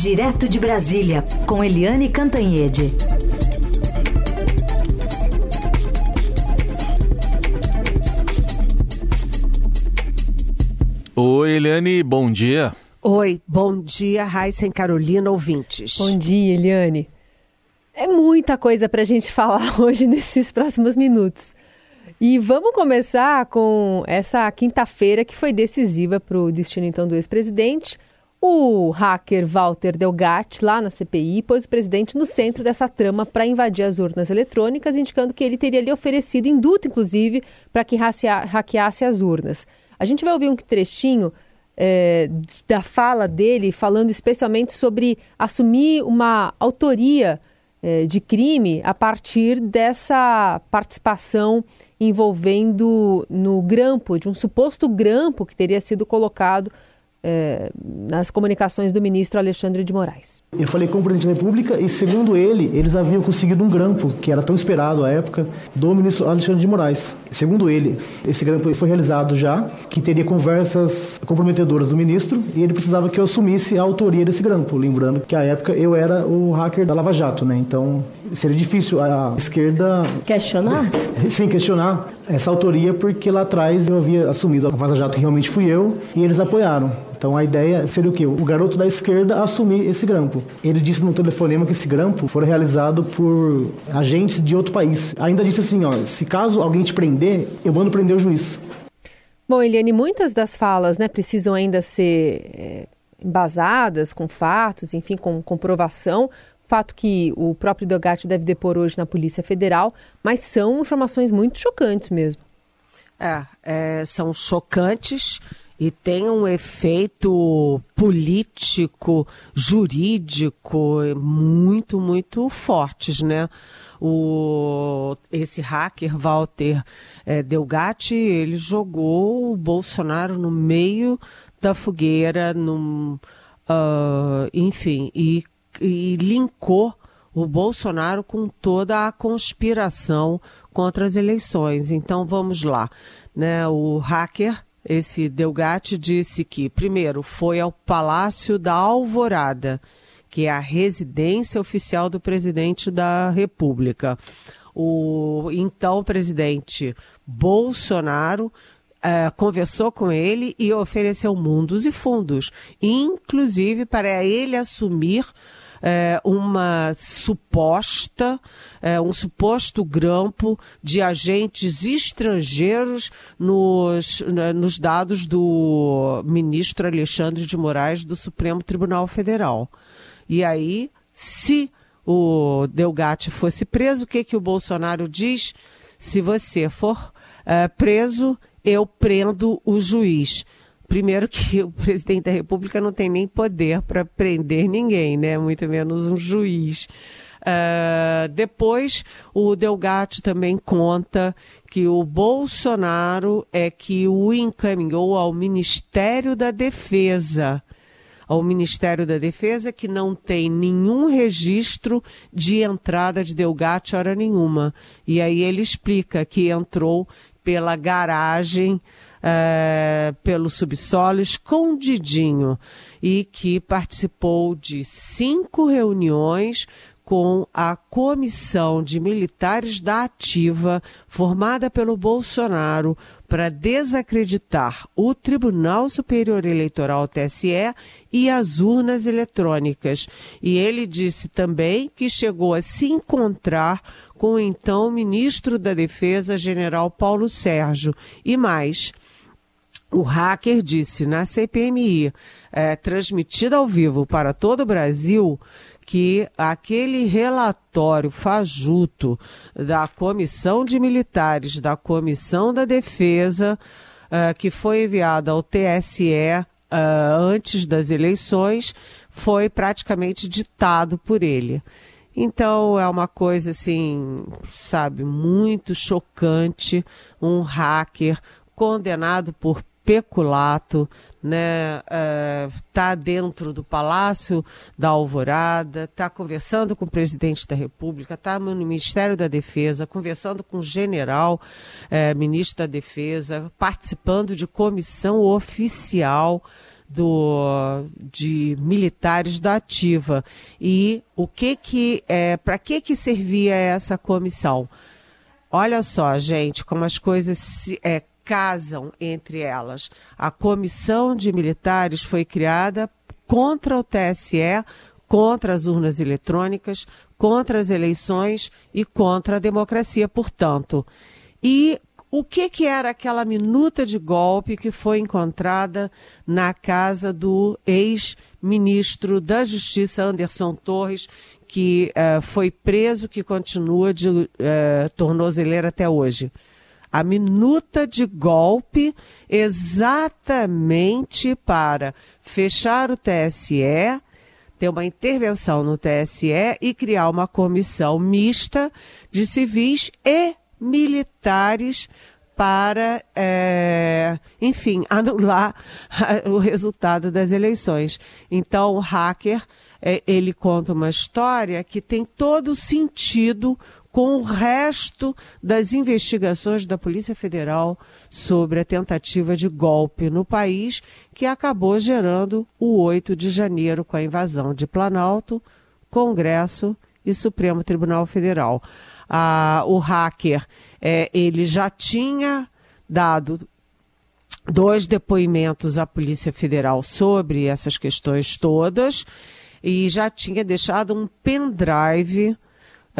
Direto de Brasília, com Eliane Cantanhede. Oi, Eliane, bom dia. Oi, bom dia, Raíssa e Carolina, ouvintes. Bom dia, Eliane. É muita coisa para a gente falar hoje nesses próximos minutos. E vamos começar com essa quinta-feira que foi decisiva para o destino então do ex-presidente. O hacker Walter Delgatti, lá na CPI, pôs o presidente no centro dessa trama para invadir as urnas eletrônicas, indicando que ele teria lhe oferecido induto, inclusive, para que hackeasse as urnas. A gente vai ouvir um trechinho é, da fala dele, falando especialmente sobre assumir uma autoria é, de crime a partir dessa participação envolvendo no grampo, de um suposto grampo que teria sido colocado é, nas comunicações do ministro Alexandre de Moraes. Eu falei com o presidente da República e, segundo ele, eles haviam conseguido um grampo, que era tão esperado à época, do ministro Alexandre de Moraes. Segundo ele, esse grampo foi realizado já, que teria conversas comprometedoras do ministro e ele precisava que eu assumisse a autoria desse grampo. Lembrando que, à época, eu era o hacker da Lava Jato, né? Então, seria difícil a esquerda... Questionar? Sim, questionar essa autoria, porque lá atrás eu havia assumido a Lava Jato, realmente fui eu, e eles apoiaram. Então a ideia seria o quê? O garoto da esquerda assumir esse grampo. Ele disse no telefonema que esse grampo foi realizado por agentes de outro país. Ainda disse assim, ó, se caso alguém te prender, eu mando prender o juiz. Bom, Eliane, muitas das falas né, precisam ainda ser é, embasadas com fatos, enfim, com comprovação. Fato que o próprio Delgatti deve depor hoje na Polícia Federal, mas são informações muito chocantes mesmo. É, é são chocantes e tem um efeito político, jurídico muito, muito fortes, né? O, esse hacker Walter é, Delgatti, ele jogou o Bolsonaro no meio da fogueira, num, uh, enfim, e, e linkou o Bolsonaro com toda a conspiração contra as eleições. Então vamos lá, né? O hacker esse Delgatti disse que, primeiro, foi ao Palácio da Alvorada, que é a residência oficial do presidente da República. O então presidente Bolsonaro Uh, conversou com ele e ofereceu mundos e fundos, inclusive para ele assumir uma suposta, é, um suposto grampo de agentes estrangeiros nos, nos dados do ministro Alexandre de Moraes do Supremo Tribunal Federal. E aí, se o Delgatti fosse preso, o que, que o Bolsonaro diz? Se você for é, preso, eu prendo o juiz. Primeiro que o presidente da República não tem nem poder para prender ninguém, né? Muito menos um juiz. Uh, depois, o Delgatti também conta que o Bolsonaro é que o encaminhou ao Ministério da Defesa. Ao Ministério da Defesa, que não tem nenhum registro de entrada de Delgatti hora nenhuma. E aí ele explica que entrou pela garagem é, pelo subsolo escondidinho e que participou de cinco reuniões com a comissão de militares da Ativa, formada pelo Bolsonaro, para desacreditar o Tribunal Superior Eleitoral TSE e as urnas eletrônicas. E ele disse também que chegou a se encontrar com o então ministro da Defesa, general Paulo Sérgio, e mais o hacker disse na CPMI, é, transmitida ao vivo para todo o Brasil, que aquele relatório fajuto da Comissão de Militares, da Comissão da Defesa, uh, que foi enviado ao TSE uh, antes das eleições, foi praticamente ditado por ele. Então é uma coisa assim, sabe, muito chocante, um hacker condenado por peculato, né? Está eh, dentro do Palácio da Alvorada, está conversando com o presidente da República, está no Ministério da Defesa, conversando com o general, eh, ministro da Defesa, participando de comissão oficial do, de militares da ativa. E o que que é, para que que servia essa comissão? Olha só, gente, como as coisas se, é, casam entre elas. A comissão de militares foi criada contra o TSE, contra as urnas eletrônicas, contra as eleições e contra a democracia, portanto. E o que, que era aquela minuta de golpe que foi encontrada na casa do ex-ministro da Justiça, Anderson Torres, que uh, foi preso, que continua de uh, tornozeleira até hoje? A minuta de golpe exatamente para fechar o TSE, ter uma intervenção no TSE e criar uma comissão mista de civis e militares para, é, enfim, anular o resultado das eleições. Então, o hacker, é, ele conta uma história que tem todo o sentido com o resto das investigações da Polícia Federal sobre a tentativa de golpe no país, que acabou gerando o 8 de janeiro com a invasão de Planalto, Congresso e Supremo Tribunal Federal. A, o hacker é, ele já tinha dado dois depoimentos à Polícia Federal sobre essas questões todas e já tinha deixado um pendrive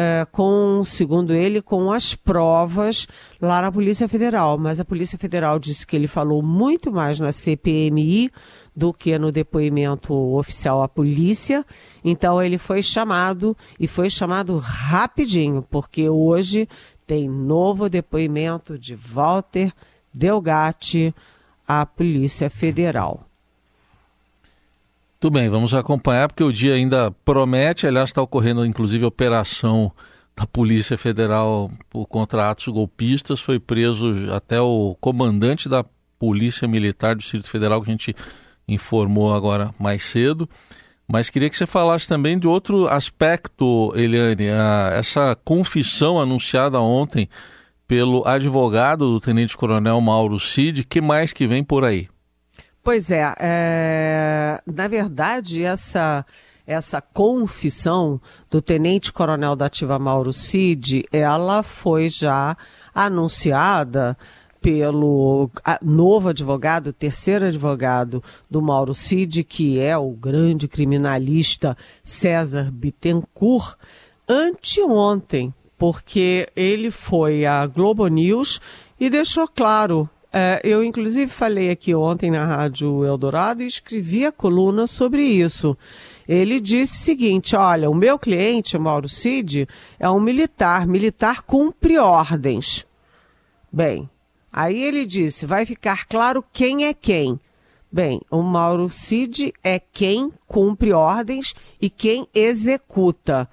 é, com, segundo ele, com as provas lá na Polícia Federal. Mas a Polícia Federal disse que ele falou muito mais na CPMI do que no depoimento oficial à polícia. Então ele foi chamado e foi chamado rapidinho, porque hoje tem novo depoimento de Walter Delgatti à Polícia Federal. Tudo bem, vamos acompanhar porque o dia ainda promete. Aliás, está ocorrendo inclusive operação da Polícia Federal contra atos golpistas. Foi preso até o comandante da Polícia Militar do Distrito Federal, que a gente informou agora mais cedo. Mas queria que você falasse também de outro aspecto, Eliane, a, essa confissão anunciada ontem pelo advogado do Tenente Coronel Mauro Cid. que mais que vem por aí? Pois é, é, na verdade, essa, essa confissão do Tenente Coronel da Ativa Mauro Cid, ela foi já anunciada pelo novo advogado, terceiro advogado do Mauro Cid, que é o grande criminalista César Bittencourt, anteontem, porque ele foi à Globo News e deixou claro é, eu, inclusive, falei aqui ontem na Rádio Eldorado e escrevi a coluna sobre isso. Ele disse o seguinte: olha, o meu cliente, Mauro Cid, é um militar. Militar cumpre ordens. Bem, aí ele disse: vai ficar claro quem é quem. Bem, o Mauro Cid é quem cumpre ordens e quem executa.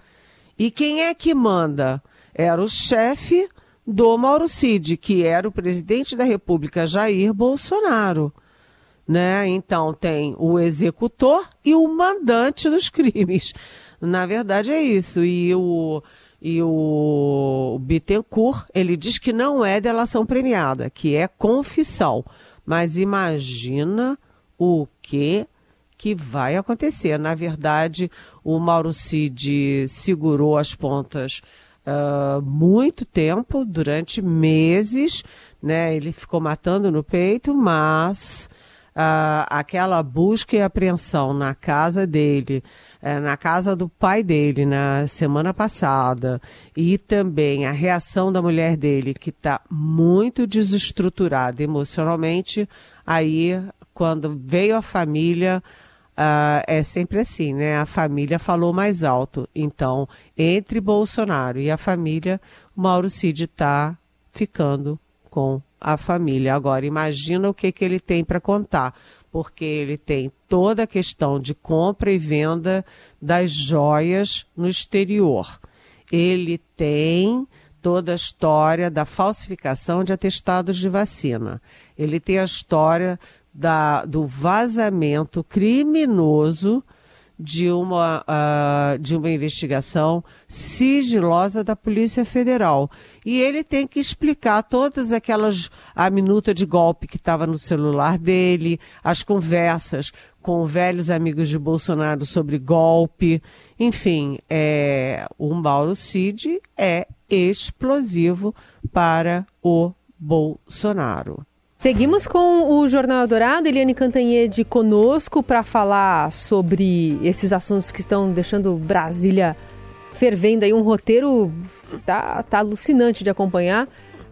E quem é que manda? Era o chefe do Mauro Cid, que era o presidente da República Jair Bolsonaro. Né? Então tem o executor e o mandante dos crimes. Na verdade é isso. E o, e o Bittencourt, ele diz que não é delação premiada, que é confissão. Mas imagina o que que vai acontecer. Na verdade, o Mauro Cid segurou as pontas uh, muito tempo, durante meses, né? Ele ficou matando no peito, mas uh, aquela busca e apreensão na casa dele, uh, na casa do pai dele na semana passada, e também a reação da mulher dele, que está muito desestruturada emocionalmente, aí quando veio a família Uh, é sempre assim, né? A família falou mais alto. Então, entre Bolsonaro e a família, Mauro Cid está ficando com a família. Agora, imagina o que, que ele tem para contar, porque ele tem toda a questão de compra e venda das joias no exterior. Ele tem toda a história da falsificação de atestados de vacina. Ele tem a história da, do vazamento criminoso de uma, uh, de uma investigação sigilosa da Polícia Federal. E ele tem que explicar todas aquelas, a minuta de golpe que estava no celular dele, as conversas com velhos amigos de Bolsonaro sobre golpe. Enfim, é, o Mauro Cid é explosivo para o Bolsonaro. Seguimos com o Jornal Dourado, Eliane Cantanhede conosco para falar sobre esses assuntos que estão deixando Brasília fervendo aí um roteiro tá, tá alucinante de acompanhar.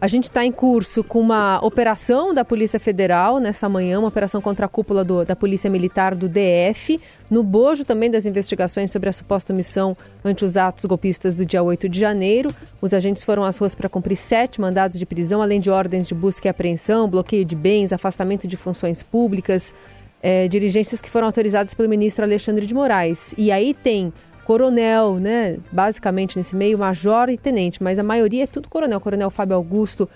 A gente está em curso com uma operação da Polícia Federal nessa manhã, uma operação contra a cúpula do, da Polícia Militar do DF, no bojo também das investigações sobre a suposta omissão ante os atos golpistas do dia 8 de janeiro. Os agentes foram às ruas para cumprir sete mandados de prisão, além de ordens de busca e apreensão, bloqueio de bens, afastamento de funções públicas, é, dirigências que foram autorizadas pelo ministro Alexandre de Moraes. E aí tem coronel, né? Basicamente nesse meio, major e tenente, mas a maioria é tudo coronel. Coronel Fábio Augusto,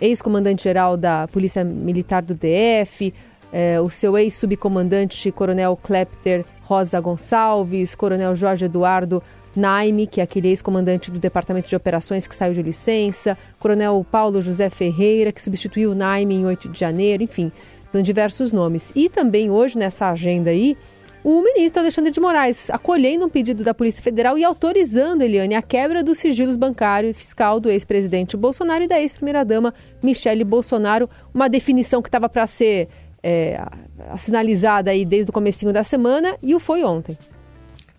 ex-comandante-geral da Polícia Militar do DF, é, o seu ex-subcomandante, Coronel Klepter Rosa Gonçalves, Coronel Jorge Eduardo Naime, que é aquele ex-comandante do Departamento de Operações que saiu de licença, Coronel Paulo José Ferreira, que substituiu o Naime em 8 de janeiro, enfim, são diversos nomes. E também hoje nessa agenda aí, o ministro Alexandre de Moraes acolhendo um pedido da Polícia Federal e autorizando, Eliane, a quebra dos sigilos bancário e fiscal do ex-presidente Bolsonaro e da ex-primeira-dama Michele Bolsonaro, uma definição que estava para ser é, sinalizada aí desde o comecinho da semana e o foi ontem.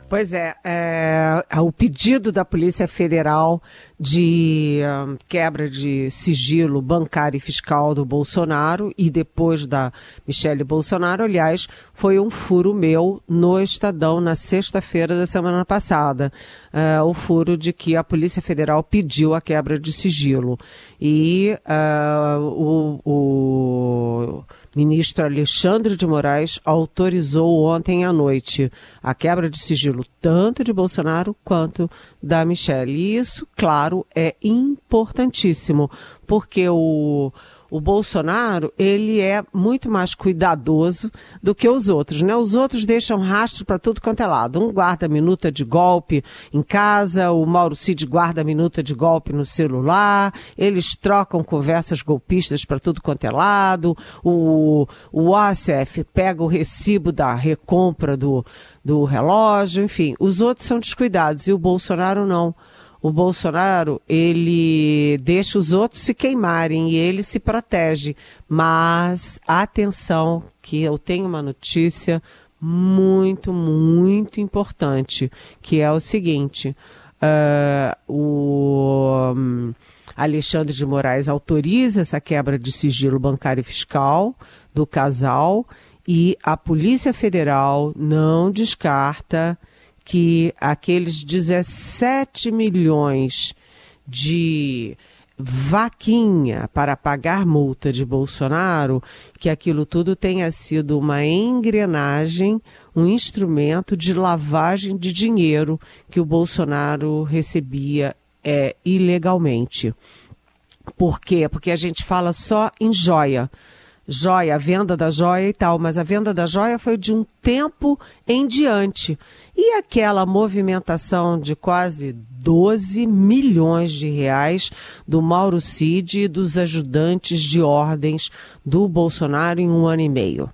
Pois é, é, o pedido da Polícia Federal de um, quebra de sigilo bancário e fiscal do Bolsonaro e depois da Michele Bolsonaro, aliás, foi um furo meu no Estadão na sexta-feira da semana passada. Uh, o furo de que a Polícia Federal pediu a quebra de sigilo. E uh, o, o Ministro Alexandre de Moraes autorizou ontem à noite a quebra de sigilo tanto de Bolsonaro quanto da Michelle. E isso, claro, é importantíssimo, porque o o Bolsonaro, ele é muito mais cuidadoso do que os outros, né? Os outros deixam rastro para tudo quanto é lado. Um guarda minuta de golpe em casa, o Mauro Cid guarda minuta de golpe no celular, eles trocam conversas golpistas para tudo quanto é lado, o, o ACF pega o recibo da recompra do, do relógio, enfim, os outros são descuidados e o Bolsonaro não o Bolsonaro, ele deixa os outros se queimarem e ele se protege. Mas atenção, que eu tenho uma notícia muito, muito importante, que é o seguinte: uh, o um, Alexandre de Moraes autoriza essa quebra de sigilo bancário e fiscal do casal e a Polícia Federal não descarta que aqueles 17 milhões de vaquinha para pagar multa de Bolsonaro, que aquilo tudo tenha sido uma engrenagem, um instrumento de lavagem de dinheiro que o Bolsonaro recebia é, ilegalmente. Por quê? Porque a gente fala só em joia joia, a venda da joia e tal, mas a venda da joia foi de um tempo em diante. E aquela movimentação de quase 12 milhões de reais do Mauro Cid e dos ajudantes de ordens do Bolsonaro em um ano e meio.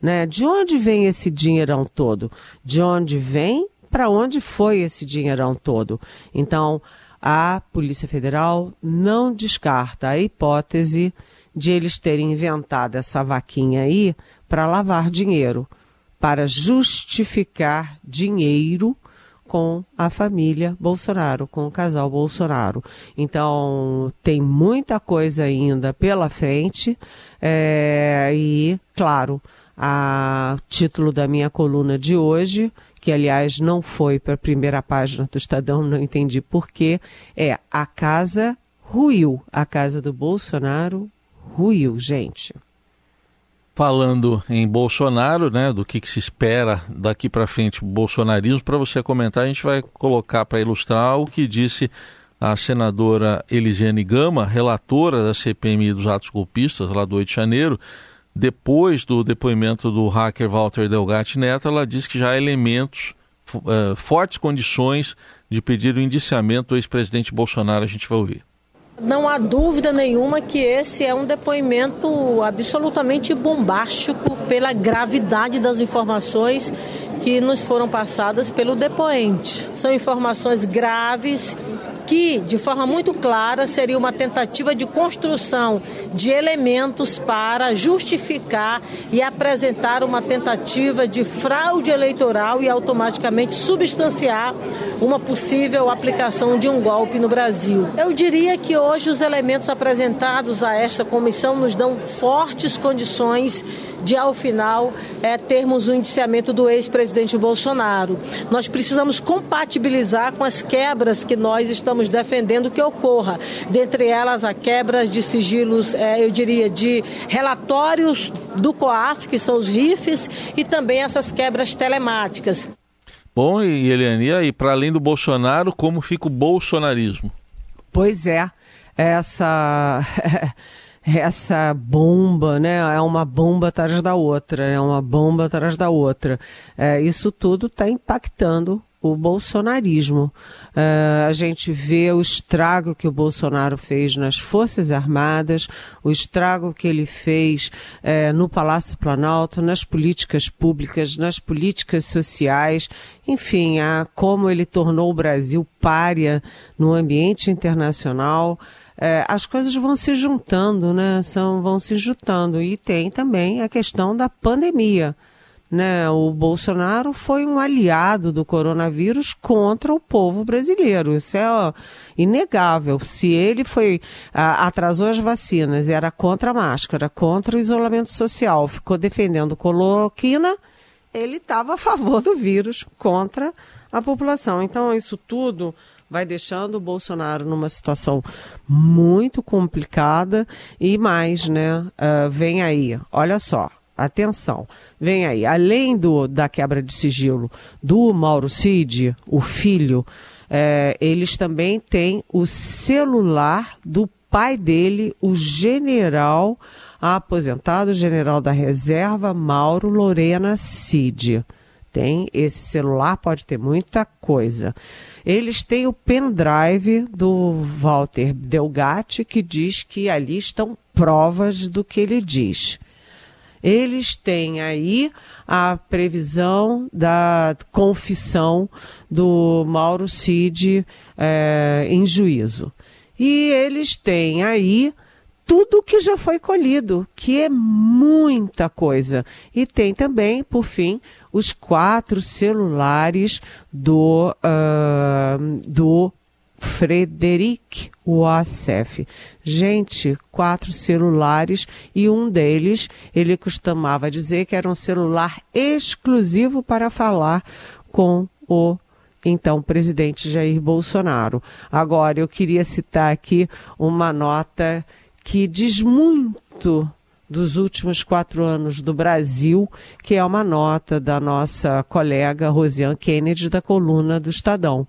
Né? De onde vem esse dinheirão todo? De onde vem? Para onde foi esse dinheirão todo? Então, a Polícia Federal não descarta a hipótese de eles terem inventado essa vaquinha aí para lavar dinheiro, para justificar dinheiro com a família Bolsonaro, com o casal Bolsonaro. Então, tem muita coisa ainda pela frente é, e, claro, a título da minha coluna de hoje, que aliás não foi para a primeira página do Estadão, não entendi porquê, é A Casa Ruiu, a casa do Bolsonaro ruiu, gente. Falando em Bolsonaro, né, do que, que se espera daqui para frente bolsonarismo, para você comentar, a gente vai colocar para ilustrar o que disse a senadora Elisiane Gama, relatora da CPMI dos atos golpistas lá do 8 de janeiro, depois do depoimento do hacker Walter Delgatti Neto, ela diz que já há elementos, uh, fortes condições de pedir o indiciamento do ex-presidente Bolsonaro. A gente vai ouvir. Não há dúvida nenhuma que esse é um depoimento absolutamente bombástico pela gravidade das informações que nos foram passadas pelo depoente. São informações graves que, de forma muito clara, seria uma tentativa de construção de elementos para justificar e apresentar uma tentativa de fraude eleitoral e automaticamente substanciar uma possível aplicação de um golpe no Brasil. Eu diria que hoje os elementos apresentados a esta comissão nos dão fortes condições de, ao final, é, termos o indiciamento do ex-presidente Bolsonaro. Nós precisamos compatibilizar com as quebras que nós estamos defendendo que ocorra, dentre elas a quebra de sigilos, é, eu diria, de relatórios do COAF, que são os RIFs, e também essas quebras telemáticas. Bom, e Eliane, e aí, para além do Bolsonaro, como fica o bolsonarismo? Pois é, essa essa bomba, né? É uma bomba atrás da outra, é uma bomba atrás da outra. É, isso tudo está impactando o bolsonarismo. É, a gente vê o estrago que o Bolsonaro fez nas Forças Armadas, o estrago que ele fez é, no Palácio Planalto, nas políticas públicas, nas políticas sociais, enfim, a, como ele tornou o Brasil párea no ambiente internacional é, as coisas vão se juntando, né? São, vão se juntando. E tem também a questão da pandemia. Né? O Bolsonaro foi um aliado do coronavírus contra o povo brasileiro. Isso é ó, inegável. Se ele foi a, atrasou as vacinas, era contra a máscara, contra o isolamento social, ficou defendendo cloroquina, ele estava a favor do vírus contra a população. Então, isso tudo vai deixando o Bolsonaro numa situação muito complicada e mais, né? Uh, vem aí, olha só, atenção, vem aí, além do da quebra de sigilo do Mauro Cid, o filho, é, eles também têm o celular do pai dele, o general aposentado, general da reserva, Mauro Lorena Cid. Tem esse celular, pode ter muita coisa. Eles têm o pendrive do Walter Delgatti, que diz que ali estão provas do que ele diz. Eles têm aí a previsão da confissão do Mauro Cid é, em juízo. E eles têm aí tudo que já foi colhido, que é muita coisa. E tem também, por fim, os quatro celulares do, uh, do Frederic Wassef. Gente, quatro celulares e um deles ele costumava dizer que era um celular exclusivo para falar com o então presidente Jair Bolsonaro. Agora eu queria citar aqui uma nota que diz muito dos últimos quatro anos do Brasil, que é uma nota da nossa colega Rosiane Kennedy, da coluna do Estadão.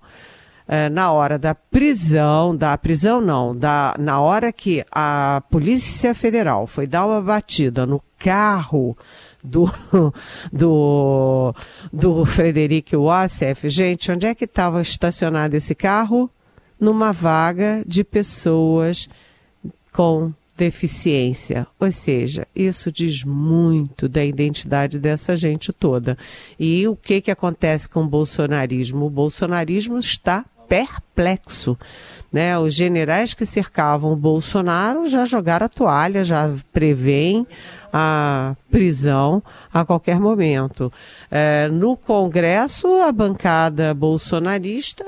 É, na hora da prisão, da prisão não, da, na hora que a Polícia Federal foi dar uma batida no carro do, do, do Frederico Wassef, gente, onde é que estava estacionado esse carro? Numa vaga de pessoas com deficiência. Ou seja, isso diz muito da identidade dessa gente toda. E o que, que acontece com o bolsonarismo? O bolsonarismo está perplexo. Né? Os generais que cercavam o Bolsonaro já jogaram a toalha, já preveem a prisão a qualquer momento. É, no Congresso, a bancada bolsonarista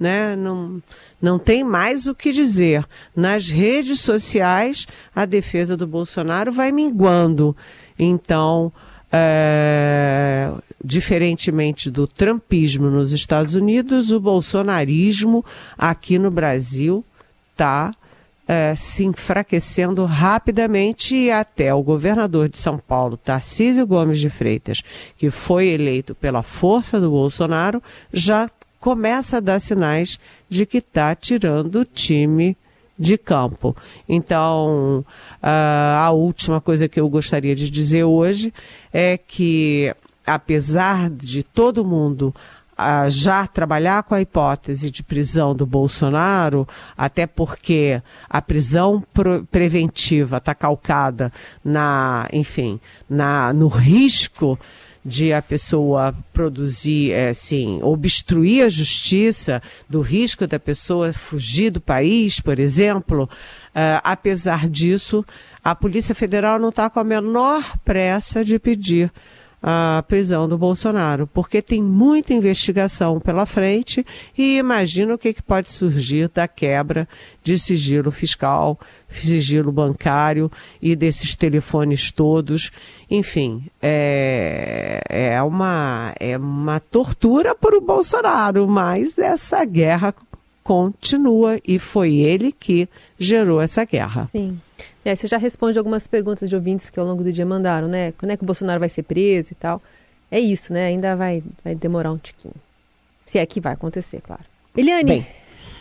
né, não não tem mais o que dizer. Nas redes sociais, a defesa do Bolsonaro vai minguando. Então, é, diferentemente do trumpismo nos Estados Unidos, o bolsonarismo aqui no Brasil está é, se enfraquecendo rapidamente e até o governador de São Paulo, Tarcísio Gomes de Freitas, que foi eleito pela força do Bolsonaro, já começa a dar sinais de que está tirando o time de campo. Então, a última coisa que eu gostaria de dizer hoje é que, apesar de todo mundo já trabalhar com a hipótese de prisão do Bolsonaro, até porque a prisão preventiva está calcada na, enfim, na, no risco de a pessoa produzir, é, assim, obstruir a justiça, do risco da pessoa fugir do país, por exemplo, uh, apesar disso, a Polícia Federal não está com a menor pressa de pedir a prisão do Bolsonaro, porque tem muita investigação pela frente e imagina o que, que pode surgir da quebra de sigilo fiscal, sigilo bancário e desses telefones todos. Enfim, é, é, uma, é uma tortura para o Bolsonaro, mas essa guerra continua e foi ele que gerou essa guerra. Sim. É, você já responde algumas perguntas de ouvintes que ao longo do dia mandaram, né? Quando é que o Bolsonaro vai ser preso e tal? É isso, né? Ainda vai, vai demorar um tiquinho. Se é que vai acontecer, claro. Eliane, Bem.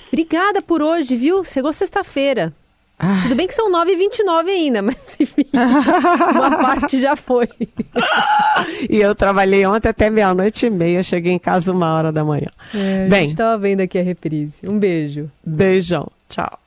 obrigada por hoje, viu? Chegou sexta-feira. Ah. Tudo bem que são 9h29 ainda, mas enfim, uma parte já foi. e eu trabalhei ontem até meia-noite e meia, cheguei em casa uma hora da manhã. É, a Bem, gente estava vendo aqui a reprise. Um beijo. Beijão. Tchau.